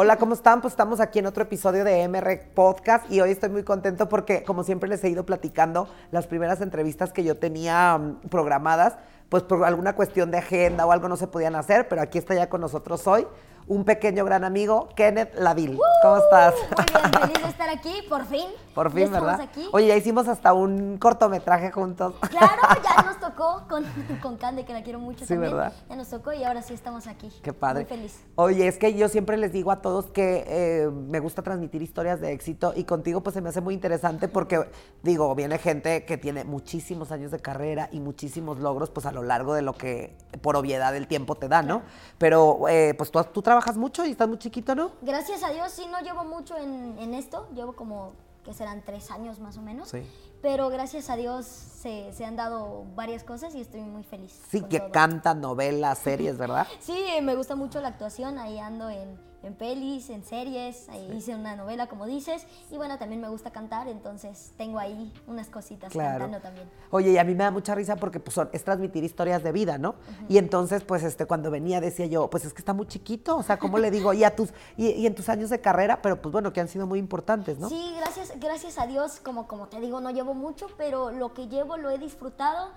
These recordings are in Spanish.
Hola, ¿cómo están? Pues estamos aquí en otro episodio de MR Podcast y hoy estoy muy contento porque, como siempre, les he ido platicando las primeras entrevistas que yo tenía mm, programadas, pues por alguna cuestión de agenda o algo no se podían hacer, pero aquí está ya con nosotros hoy un pequeño gran amigo, Kenneth Ladil. ¿Cómo estás? Muy bien, feliz de estar aquí, por fin. Por fin, estamos ¿verdad? aquí. Oye, ya hicimos hasta un cortometraje juntos. Claro, ya nos tocó con, con Cande, que la quiero mucho Sí, también. ¿verdad? Ya nos tocó y ahora sí estamos aquí. Qué padre. Muy feliz. Oye, es que yo siempre les digo a todos que eh, me gusta transmitir historias de éxito y contigo pues se me hace muy interesante porque, digo, viene gente que tiene muchísimos años de carrera y muchísimos logros pues a lo largo de lo que por obviedad el tiempo te da, ¿no? Pero eh, pues tú, tú trabajas mucho y estás muy chiquito, ¿no? Gracias a Dios sí no llevo mucho en, en esto, llevo como que serán tres años más o menos. Sí. Pero gracias a Dios se, se han dado varias cosas y estoy muy feliz. Sí, que todo. cantan novelas, series, ¿verdad? Sí, me gusta mucho la actuación, ahí ando en, en pelis, en series, hice una novela como dices, y bueno, también me gusta cantar, entonces tengo ahí unas cositas Claro. cantando también. Oye, y a mí me da mucha risa porque pues, son- es transmitir historias de vida, ¿no? Y entonces, pues, este, cuando venía decía yo, pues es que está muy chiquito, o sea, ¿cómo le digo? Y, a tus, y, y en tus años de carrera, pero pues bueno, que han sido muy importantes, ¿no? Sí, gracias, gracias a Dios, como, como te digo, no llevo mucho, pero lo que llevo lo he disfrutado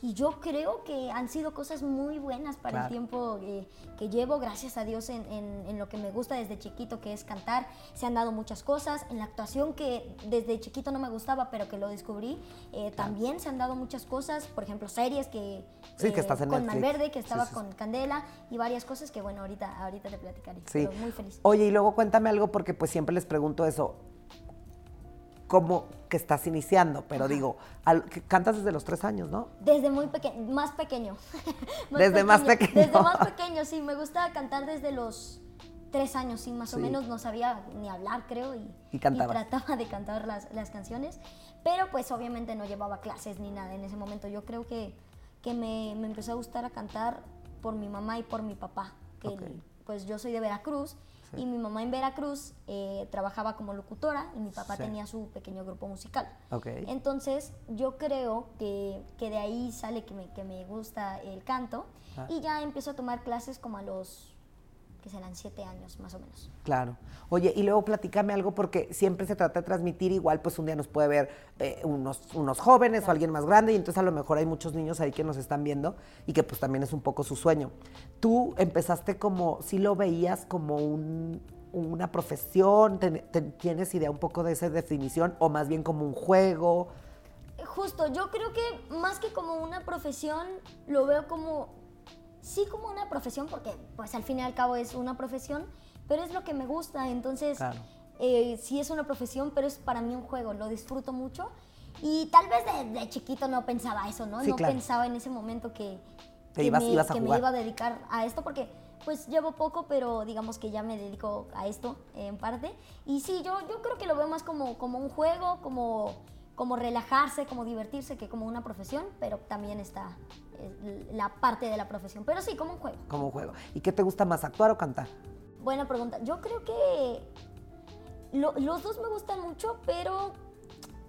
y yo creo que han sido cosas muy buenas para Claro. el tiempo eh, que llevo, gracias a Dios, en, en- en lo que me gusta desde chiquito, que es cantar. Se han dado muchas cosas, en la actuación que desde chiquito no me gustaba, pero que lo descubrí, eh, también se han dado muchas cosas, por ejemplo, series que... Sí, que estás en Con Netflix. Malverde, que estaba sí, sí. con Candela y varias cosas que, bueno, ahorita, ahorita te platicaré. Sí. Pero muy feliz. Oye, y luego cuéntame algo porque pues siempre les pregunto eso. ¿Cómo que estás iniciando? Pero digo, al- que cantas desde los tres años, ¿no? Desde muy pequeño, más pequeño. Desde más pequeño. Desde más pequeño, sí. Me gusta cantar desde los tres años, sí, más o Sí. menos. No sabía ni hablar, creo, y, Y cantabas. trataba de cantar las, las canciones. Pero pues obviamente no llevaba clases ni nada en ese momento. Yo creo que, que me, me empezó a gustar a cantar por mi mamá y por mi papá. Que Ok. pues yo soy de Veracruz. Sí. Y mi mamá en Veracruz eh, trabajaba como locutora y mi papá Sí. tenía su pequeño grupo musical. Ok. Entonces, yo creo que, que de ahí sale que me, que me gusta el canto Ah. y ya empiezo a tomar clases como a los, que serán siete años más o menos. Claro. Oye, y luego platícame algo porque siempre se trata de transmitir igual, pues un día nos puede ver eh, unos, unos jóvenes o alguien más grande y entonces a lo mejor hay muchos niños ahí que nos están viendo y que pues también es un poco su sueño. Tú empezaste como, si lo veías como un- una profesión, ¿Ten- ten- ¿tienes idea un poco de esa definición o más bien como un juego? Justo, yo creo que más que como una profesión, lo veo como, sí como una profesión, porque pues al fin y al cabo es una profesión, pero es lo que me gusta, entonces Claro. eh, sí es una profesión, pero es para mí un juego, lo disfruto mucho. Y tal vez de, de chiquito no pensaba eso, ¿no? Sí, no claro. pensaba en ese momento que, que ibas- me, ibas a que me jugar. iba a dedicar a esto, porque pues llevo poco, pero digamos que ya me dedico a esto eh, en parte. Y sí, yo, yo creo que lo veo más como, como un juego, como, como relajarse, como divertirse, que como una profesión, pero también está eh, la parte de la profesión. Pero sí, como un juego. Como un juego. ¿Y qué te gusta más, actuar o cantar? Buena pregunta. Yo creo que lo- los dos me gustan mucho, pero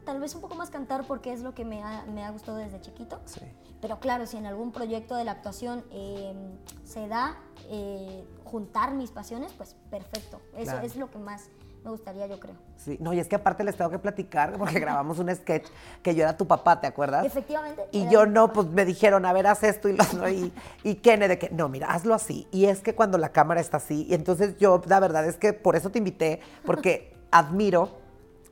tal vez un poco más cantar porque es lo que me ha, me ha gustado desde chiquito. Sí. Pero claro, si en algún proyecto de la actuación eh, se da eh, juntar mis pasiones, pues perfecto. Eso Claro. es lo que más me gustaría, yo creo. Sí, no, y es que aparte les tengo que platicar porque grabamos un sketch que yo era tu papá, ¿te acuerdas? Efectivamente. Y yo no, papá. pues me dijeron, a ver, haz esto y lo otro. Y, y Kene de que, no, mira, hazlo así. Y es que cuando la cámara está así, y entonces yo, la verdad es que por eso te invité, porque admiro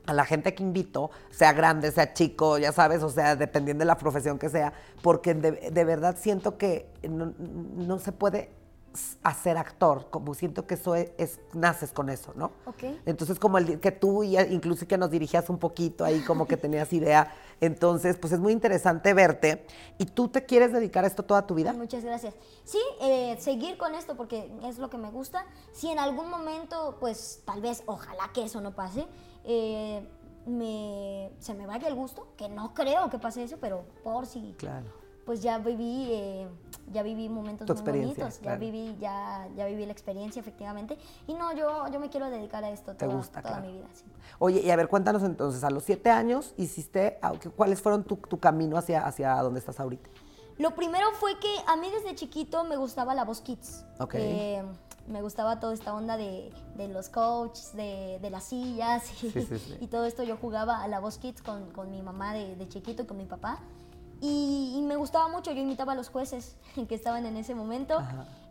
a la gente que invito, sea grande, sea chico, ya sabes, o sea, dependiendo de la profesión que sea, porque de, de verdad siento que no, no se puede s- hacer actor, como siento que eso es, es- naces con eso, ¿no? Ok. Entonces, como el que tú incluso que nos dirigías un poquito ahí, como que tenías idea. Entonces, pues es muy interesante verte. ¿Y tú te quieres dedicar a esto toda tu vida? Muchas gracias. Sí, eh, seguir con esto porque es lo que me gusta. Si en algún momento, pues tal vez, ojalá que eso no pase, eh, me, se me vaya el gusto, que no creo que pase eso, pero por si, Claro. Pues ya viví, eh, ya viví momentos Tu muy bonitos, claro. ya viví, ya, ya viví la experiencia efectivamente. Y no, yo, yo me quiero dedicar a esto Te toda, gusta, toda claro. mi vida. sí. Oye, y a ver, cuéntanos entonces, a los siete años hiciste, ah, ¿cuáles fueron tu, tu camino hacia, hacia donde estás ahorita? Lo primero fue que a mí desde chiquito me gustaba la voz kids. Ok. Eh, me gustaba toda esta onda de, de los coaches, de, de las sillas y, Sí, sí, sí. y todo esto. Yo jugaba a la voz kids con, con mi mamá de, de chiquito y con mi papá. Y, y me gustaba mucho, yo imitaba a los jueces que estaban en ese momento.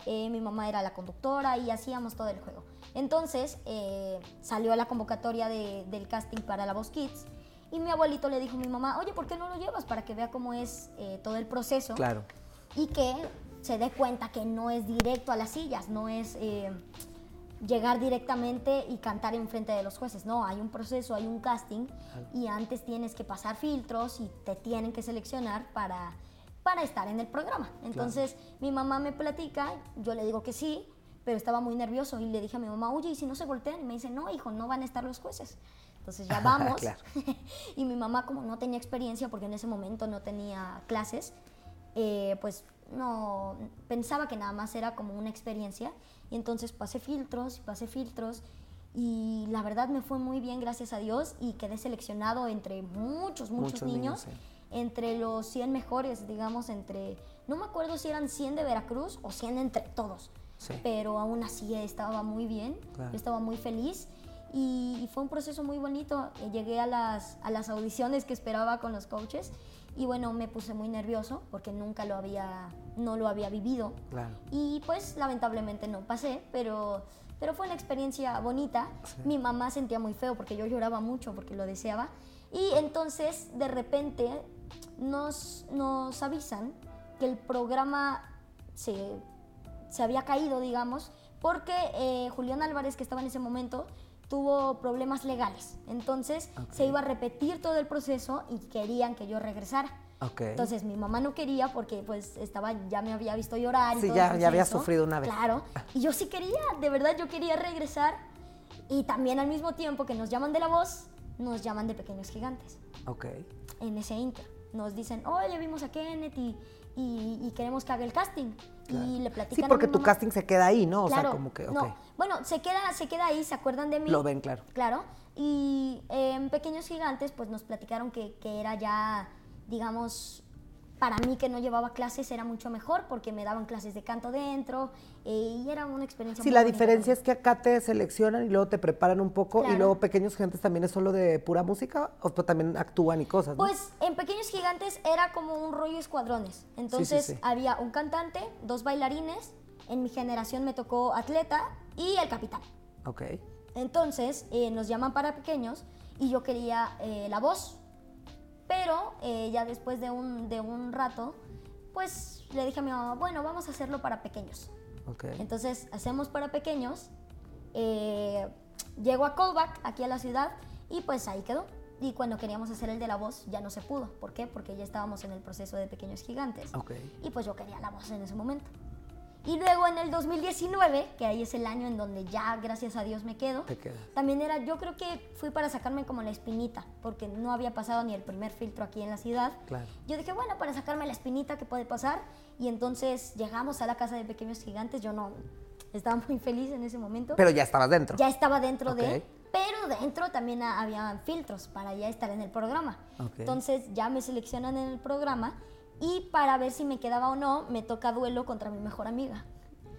Eh, mi mamá era la conductora y hacíamos todo el juego. Entonces eh, salió la convocatoria de- del casting para la voz kids. Y mi abuelito le dijo a mi mamá, oye, ¿por qué no lo llevas para que vea cómo es eh, todo el proceso? Claro. y que se dé cuenta que no es directo a las sillas, no es llegar directamente y cantar enfrente de los jueces. No, hay un proceso, hay un casting y antes tienes que pasar filtros y te tienen que seleccionar para, para estar en el programa. Entonces mi mamá me platica, yo le digo que sí, pero estaba muy nervioso y le dije a mi mamá, oye, ¿y si no se voltean? Y me dice, no, hijo, no van a estar los jueces. Entonces ya vamos. Claro. y mi mamá, como no tenía experiencia, porque en ese momento no tenía clases, eh, pues no pensaba que nada más era como una experiencia. Y entonces pasé filtros y pasé filtros. Y la verdad me fue muy bien, gracias a Dios. Y quedé seleccionado entre muchos, muchos, Muchos niños, niños. sí. Entre los 100 mejores, digamos, entre. No me acuerdo si eran 100 de Veracruz o 100 entre todos. Sí. Pero aún así estaba muy bien. Claro. Yo estaba muy feliz. Y, y fue un proceso muy bonito. Llegué a las, a las audiciones que esperaba con los coaches y bueno, me puse muy nervioso porque nunca lo había, no lo había vivido. Claro. Y pues lamentablemente no pasé, pero, pero fue una experiencia bonita. Mi mamá sentía muy feo porque yo lloraba mucho porque lo deseaba. Y entonces de repente nos, nos avisan que el programa se, se había caído, digamos, porque eh, Julián Álvarez, que estaba en ese momento, tuvo problemas legales. Entonces se iba a repetir todo el proceso y querían que yo regresara. Ok. Entonces mi mamá no quería porque pues estaba, ya me había visto llorar. y Sí, todo ya- ya había sufrido una vez. Claro. Y yo sí quería, de verdad yo quería regresar. Y también al mismo tiempo que nos llaman de la voz, nos llaman de Pequeños Gigantes Ok. en ese inter. Nos dicen, oye, vimos a Kenneth y, y- y queremos que haga el casting. Y le platican Sí, a porque tu casting se queda ahí, ¿no? O claro, sea, como que, ok. no. Bueno, se queda, se queda ahí, se acuerdan de mí. Lo ven, claro. Claro. Y eh, en Pequeños Gigantes, pues nos platicaron que, que era ya, digamos, para mí que no llevaba clases era mucho mejor porque me daban clases de canto dentro eh, y era una experiencia Sí, muy la bonita diferencia es que acá te seleccionan y luego te preparan un poco y luego Pequeños Gentes también es solo de pura música o pues también actúan y cosas. Pues en Pequeños Gigantes era como un rollo escuadrones. Entonces sí. había un cantante, dos bailarines, en mi generación me tocó atleta y el capitán. Ok. Entonces eh, nos llaman para pequeños y yo quería eh, la voz. Pero eh, ya después de un, de un rato, pues le dije a mi mamá, bueno, vamos a hacerlo para pequeños. Ok. Entonces hacemos para pequeños. eh, llego a Callback, aquí a la ciudad, y pues ahí quedó. Y cuando queríamos hacer el de la voz, ya no se pudo. ¿Por qué? Porque ya estábamos en el proceso de pequeños gigantes. Ok. Y pues yo quería la voz en ese momento. Y luego en el 2019, que ahí es el año en donde ya, gracias a Dios, me quedo. Te quedas. También era, yo creo que fui para sacarme como la espinita, porque no había pasado ni el primer filtro aquí en la ciudad. Claro. Yo dije, bueno, para sacarme la espinita que puede pasar. Y entonces llegamos a la casa de pequeños gigantes. Yo no estaba muy feliz en ese momento. Pero ya estabas dentro. ya estaba dentro Ok. de, pero dentro también ha- había filtros para ya estar en el programa. Ok. Entonces ya me seleccionan en el programa y para ver si me quedaba o no, me toca duelo contra mi mejor amiga.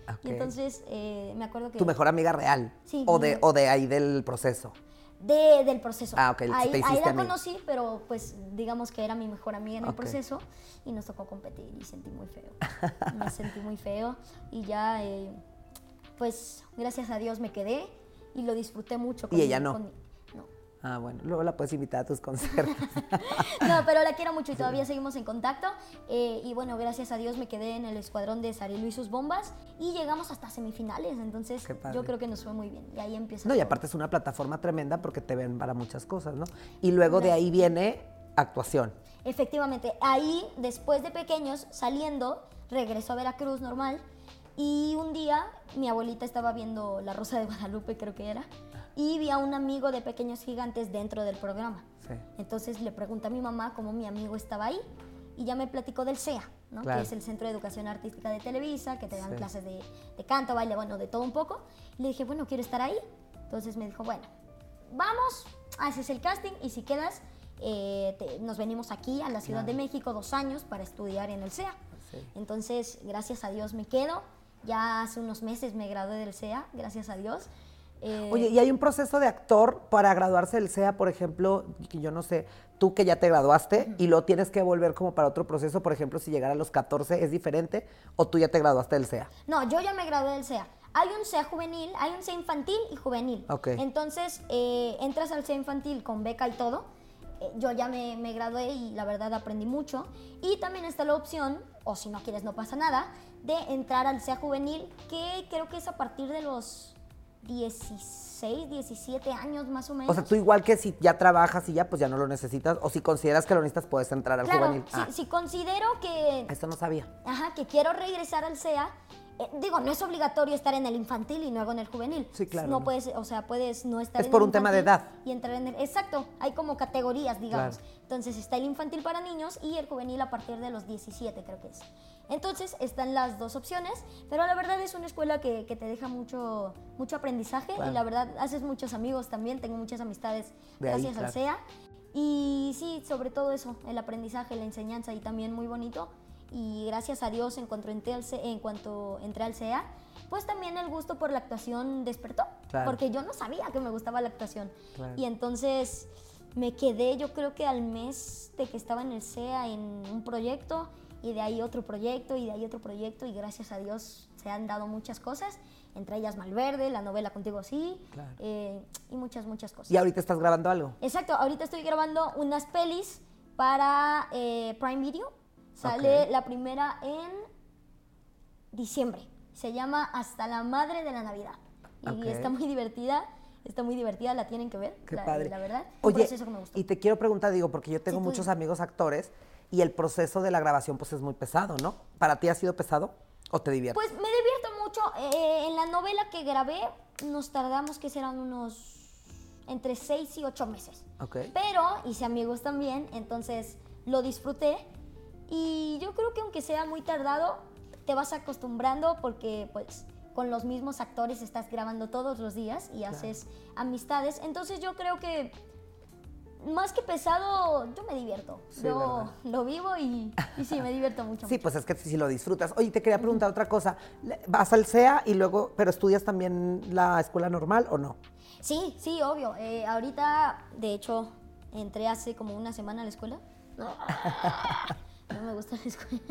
Ok. Y entonces eh, me acuerdo que... Tu mejor amiga real. Sí, O de, o de ahí del proceso. De, del proceso. Ah, ok, Ahí, te ahí la amiga. conocí, pero pues digamos que era mi mejor amiga en el proceso y nos tocó competir y sentí muy feo. me sentí muy feo y ya, eh, pues gracias a Dios me quedé y lo disfruté mucho. Y ella con no. Ah, bueno. Luego la puedes invitar a tus conciertos. No, pero la quiero mucho y todavía seguimos en contacto. Eh, y bueno, gracias a Dios me quedé en el escuadrón de Sarilu y sus bombas y llegamos hasta semifinales. Entonces, yo creo que nos fue muy bien. Y ahí empieza. no, y aparte es una plataforma tremenda porque te ven para muchas cosas, ¿no? Y luego de ahí viene actuación. Efectivamente, ahí después de pequeños, saliendo, regresó a Veracruz normal. Y un día mi abuelita estaba viendo La Rosa de Guadalupe, creo que era, y vi a un amigo de Pequeños Gigantes dentro del programa. Sí. Entonces le pregunté a mi mamá cómo mi amigo estaba ahí y ya me platicó del CEA, ¿no? Claro. que es el Centro de Educación Artística de Televisa, que te dan Sí. clases de, de canto, baile, bueno, de todo un poco. Y le dije, bueno, quiero estar ahí. Entonces me dijo, bueno, vamos, haces el casting y si quedas, eh, te- nos venimos aquí a la Ciudad de México dos años para estudiar en el CEA. Sí. Entonces, gracias a Dios me quedo. Ya hace unos meses me gradué del CEA, gracias a Dios. Eh, Oye, ¿y hay un proceso de actor para graduarse del SEA, por ejemplo, que yo no sé, tú que ya te graduaste y lo tienes que volver como para otro proceso, por ejemplo, si llegara a los 14, ¿es diferente o tú ya te graduaste del SEA? No, yo ya me gradué del CEA. Hay un CEA juvenil, hay un CEA infantil y juvenil. Ok. Entonces, eh, entras al CEA infantil con beca y todo. Eh, yo ya me, me gradué y la verdad aprendí mucho. Y también está la opción, o si no quieres no pasa nada, de entrar al CEA juvenil, que creo que es a partir de los 16, 17 años más o menos. O sea, tú igual que si ya trabajas y ya, pues ya no lo necesitas, o si consideras que lo necesitas, puedes entrar al claro, juvenil. si, Ah, si considero que eso no sabía. Ajá, que quiero regresar al SEA. eh, digo, no es obligatorio estar en el infantil y luego en el juvenil. Sí, claro, No no. puedes, o sea, puedes no estar Es en por el un tema de edad. Y entrar en el. Exacto, hay como categorías, digamos. Claro. Entonces está el infantil para niños y el juvenil a partir de los 17, creo que es. Entonces están las dos opciones, pero la verdad es una escuela que, que te deja mucho, mucho aprendizaje Claro. y la verdad haces muchos amigos también. Tengo muchas amistades De ahí, gracias al claro. SEA. Y sí, sobre todo eso, el aprendizaje, la enseñanza y también muy bonito. Y gracias a Dios en cuanto entré al, C- en cuanto entré al CEA, pues también el gusto por la actuación despertó. Claro. Porque yo no sabía que me gustaba la actuación. Claro. Y entonces me quedé yo creo que al mes de que estaba en el CEA en un proyecto y de ahí otro proyecto y de ahí otro proyecto y gracias a Dios se han dado muchas cosas, entre ellas Malverde, la novela Contigo Sí Claro. eh, y muchas, muchas cosas. ¿Y ahorita estás grabando algo? Exacto, ahorita estoy grabando unas pelis para eh, Prime Video. Sale Ok. la primera en diciembre. Se llama Hasta la Madre de la Navidad. Y está muy divertida, está muy divertida, la tienen que ver, Qué la, padre. la verdad. Oye, proceso que me gustó. y te quiero preguntar, digo, porque yo tengo muchos amigos actores y el proceso de la grabación pues es muy pesado, ¿no? ¿Para ti ha sido pesado o te diviertes? Pues me divierto mucho. eh, en la novela que grabé nos tardamos que serán unos entre 6 y 8 meses. ok. Pero hice amigos también, entonces lo disfruté. Y yo creo que aunque sea muy tardado, te vas acostumbrando porque pues con los mismos actores estás grabando todos los días y haces amistades. Entonces yo creo que más que pesado, yo me divierto. Sí, yo ¿verdad? lo vivo y, y sí, me divierto mucho. Sí, mucho. pues es que si lo disfrutas. Oye, te quería preguntar otra cosa. ¿Vas al CEA y luego, pero estudias también la escuela normal o no? Sí, sí, obvio. Eh, ahorita, de hecho, entré hace como una semana a la escuela. No me gusta la escuela.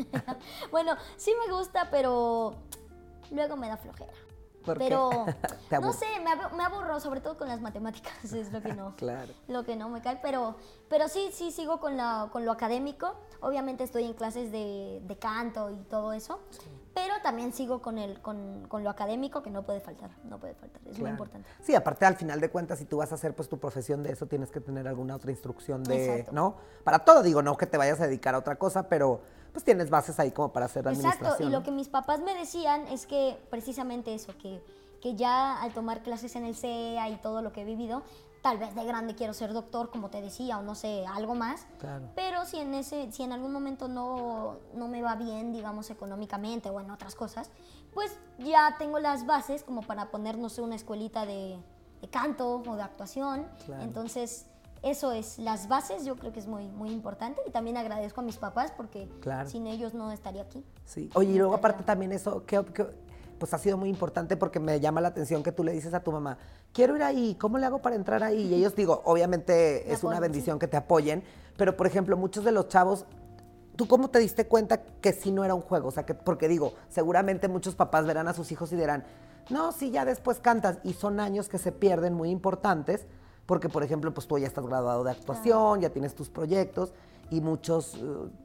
Bueno, sí me gusta, pero luego me da flojera. Pero no sé, me, me aburro, sobre todo con las matemáticas, es lo que no, Claro. lo que no me cae, pero, pero sí, sí sigo con, la, con lo académico. Obviamente estoy en clases de, de canto y todo eso, pero también sigo con, el, con, con lo académico que no puede faltar, no puede faltar, es muy Claro. importante. Sí, aparte al final de cuentas, si tú vas a hacer pues tu profesión de eso, tienes que tener alguna otra instrucción de, Exacto. ¿no? Para todo, digo, no que te vayas a dedicar a otra cosa, pero pues tienes bases ahí como para hacer administración. Exacto, y lo que mis papás me decían es que precisamente eso, que, que ya al tomar clases en el CEA y todo lo que he vivido, tal vez de grande quiero ser doctor, como te decía, o no sé, algo más. Claro. Pero si en, ese, si en algún momento no, no me va bien, digamos, económicamente o en otras cosas, pues ya tengo las bases como para poner, no sé, una escuelita de, de canto o de actuación. Claro. Entonces, eso es, las bases yo creo que es muy, muy importante y también agradezco a mis papás porque Claro. sin ellos no estaría aquí. Sí. Oye, y luego aparte también eso, que, que, pues ha sido muy importante porque me llama la atención que tú le dices a tu mamá, quiero ir ahí, ¿cómo le hago para entrar ahí? Y ellos digo, obviamente Me es una bendición que te apoyen, pero por ejemplo, muchos de los chavos, ¿tú cómo te diste cuenta que sí no era un juego? O sea, que, porque digo, seguramente muchos papás verán a sus hijos y dirán, no, sí, ya después cantas, y son años que se pierden muy importantes, porque por ejemplo, pues tú ya estás graduado de actuación, ya tienes tus proyectos, y muchos eh,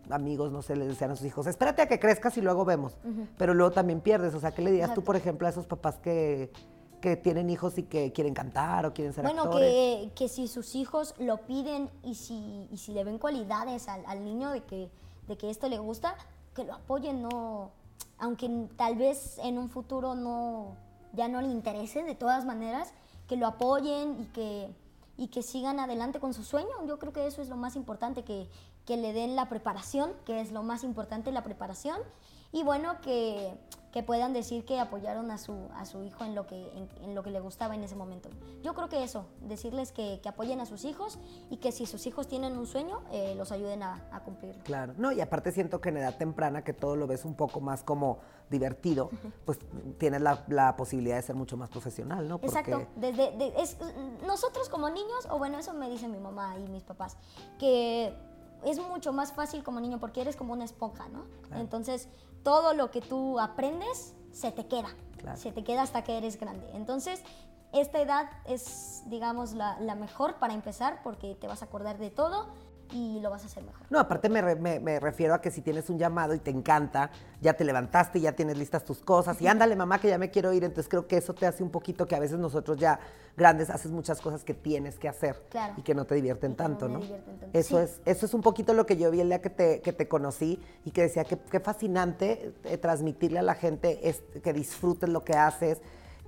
amigos, no sé, le decían a sus hijos, espérate a que crezcas y luego vemos. Pero luego también pierdes. O sea, ¿qué le dirías tú, por ejemplo, a esos papás que, que tienen hijos y que quieren cantar o quieren ser Bueno, actores? que, que si sus hijos lo piden y si, y si le ven cualidades al, al niño de que, de que esto le gusta, que lo apoyen, no, aunque tal vez en un futuro no, ya no le interese, de todas maneras, que lo apoyen y que, y que sigan adelante con su sueño. Yo creo que eso es lo más importante, que, que le den la preparación, que es lo más importante, la preparación, y bueno, que, que puedan decir que apoyaron a su, a su hijo en lo, que, en, en lo que le gustaba en ese momento. Yo creo que eso, decirles que, que apoyen a sus hijos y que si sus hijos tienen un sueño, eh, los ayuden a, a cumplirlo. Claro, no, y aparte siento que en edad temprana, que todo lo ves un poco más como divertido, pues tienes la, la posibilidad de ser mucho más profesional, ¿no? Porque- Exacto. Desde, de- es, nosotros como niños, o bueno, eso me dice mi mamá y mis papás, que es mucho más fácil como niño porque eres como una esponja, ¿no? Claro. Entonces, todo lo que tú aprendes se te queda. Claro. Se te queda hasta que eres grande. Entonces, esta edad es, digamos, la, la mejor para empezar porque te vas a acordar de todo y lo vas a hacer mejor. No, aparte me, re- me- me refiero a que si tienes un llamado y te encanta, ya te levantaste, ya tienes listas tus cosas y ándale mamá que ya me quiero ir, entonces creo que eso te hace un poquito que a veces nosotros ya grandes haces muchas cosas que tienes que hacer Claro. y que no te divierten Y que no tanto, ¿no? divierten tanto. Eso, Sí. es, eso es un poquito lo que yo vi el día que te, que te conocí y que decía que qué fascinante eh, transmitirle a la gente es, que disfrutes lo que haces,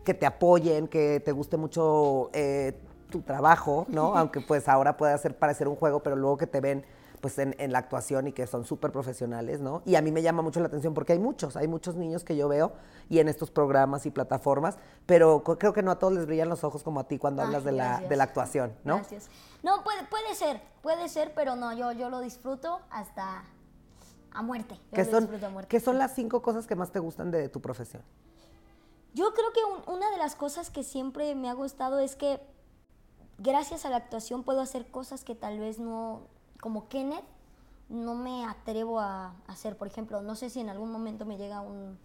que te apoyen, que te guste mucho eh, tu trabajo, ¿no? Aunque pues ahora puede hacer parecer un juego, pero luego que te ven pues en, en la actuación y que son súper profesionales, ¿no? Y a mí me llama mucho la atención porque hay muchos, hay muchos niños que yo veo y en estos programas y plataformas, pero creo que no a todos les brillan los ojos como a ti cuando Ay, hablas de la, de la actuación, ¿no? Gracias. No, puede, puede ser, puede ser, pero no, yo, yo lo disfruto hasta a muerte. Yo ¿Qué lo son, disfruto a muerte. ¿Qué son las cinco cosas que más te gustan de tu profesión? Yo creo que un- una de las cosas que siempre me ha gustado es que gracias a la actuación puedo hacer cosas que tal vez no, como Kenneth, no me atrevo a hacer. Por ejemplo, no sé si en algún momento me llega un,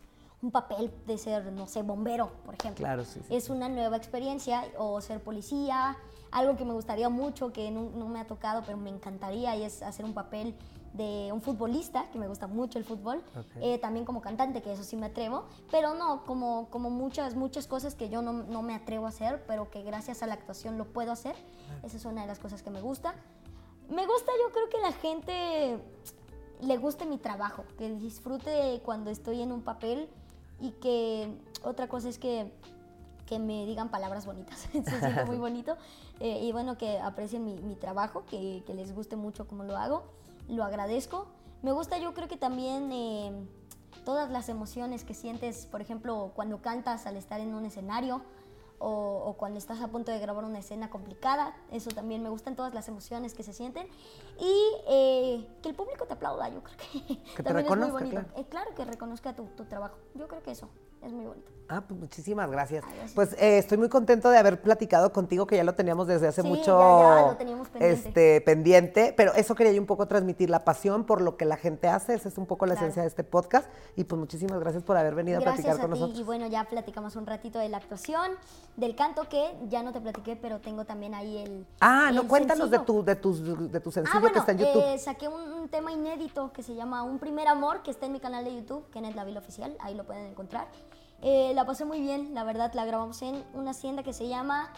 un papel de ser, no sé, bombero, por ejemplo. Claro, sí, sí, Es una nueva experiencia, o ser policía, algo que me gustaría mucho, que no, no me ha tocado, pero me encantaría, y es hacer un papel de un futbolista, que me gusta mucho el fútbol, Ok. eh, también como cantante, que eso sí me atrevo, pero no, como, como muchas, muchas cosas que yo no, no me atrevo a hacer, pero que gracias a la actuación lo puedo hacer. Esa es una de las cosas que me gusta. Me gusta, yo creo que la gente le guste mi trabajo, que disfrute cuando estoy en un papel y que otra cosa es que, que me digan palabras bonitas, se siente muy bonito eh, y bueno, que aprecien mi, mi trabajo, que, que les guste mucho como lo hago, lo agradezco. Me gusta yo creo que también eh, todas las emociones que sientes, por ejemplo, cuando cantas al estar en un escenario o, o cuando estás a punto de grabar una escena complicada, eso también me gustan todas las emociones que se sienten y eh, que el público te aplauda, yo creo que, te también reconozca, es muy bonito. claro. Eh, claro que reconozca tu, tu trabajo, yo creo que eso es muy bonito. Ah, pues muchísimas gracias. Pues eh, estoy muy contento de haber platicado contigo, que ya lo teníamos desde hace Sí, mucho ya, ya, lo teníamos pendiente. Este, pendiente, pero eso quería yo un poco transmitir, la pasión por lo que la gente hace, esa es un poco la Claro. esencia de este podcast. Y pues muchísimas gracias por haber venido a Gracias platicar a con ti. nosotros. Y bueno, ya platicamos un ratito de la actuación, del canto que ya no te platiqué, pero tengo también ahí el. Ah, no, el cuéntanos de tu, de, tus, de tu sencillo Ah, bueno, que está en YouTube. eh, saqué un, un tema inédito que se llama Un Primer Amor, que está en mi canal de YouTube, Kenneth Laville Oficial, ahí lo pueden encontrar. Eh, la pasé muy bien, la verdad, la grabamos en una hacienda que se llama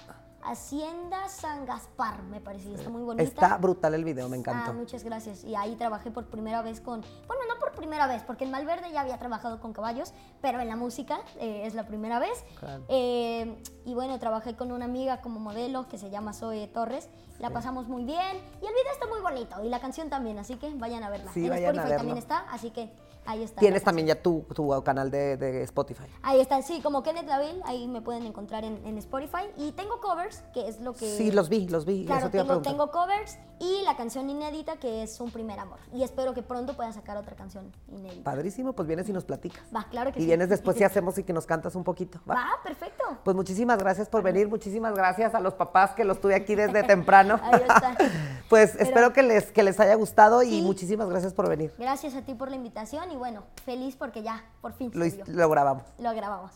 Hacienda San Gaspar, me parece, está muy bonita. Está brutal el video, me Ah, encantó. muchas gracias. Y ahí trabajé por primera vez con, bueno, no por primera vez, porque en Malverde ya había trabajado con caballos, pero en la música eh, es la primera vez. Claro. Eh, y bueno, trabajé con una amiga como modelo que se llama Zoe Torres. La pasamos muy bien y el video está muy bonito y la canción también, así que vayan a verla. Sí, en a Spotify también está, así que ahí está. Tienes también ya tu, tu canal de, de Spotify. Ahí está, sí, como Kenneth Laville, ahí me pueden encontrar en, en Spotify. Y tengo covers, que es lo que... Sí, los vi, los vi. Claro, te tengo, covers y la canción inédita que es Un Primer Amor. Y espero que pronto puedan sacar otra canción inédita. Padrísimo, pues vienes y nos platicas. Va, claro que y sí. vienes después y hacemos y que nos cantas un poquito. ¿va? Va, perfecto. Pues muchísimas gracias por venir, muchísimas gracias a los papás que los tuve aquí desde temprano. Ahí está. Pues Pero- espero que les, que les haya gustado y Sí. muchísimas gracias por venir. Gracias a ti por la invitación y bueno, feliz porque ya, por fin, Lo, lo grabamos. lo grabamos.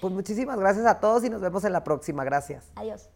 Pues muchísimas gracias a todos y nos vemos en la próxima. Gracias. Adiós.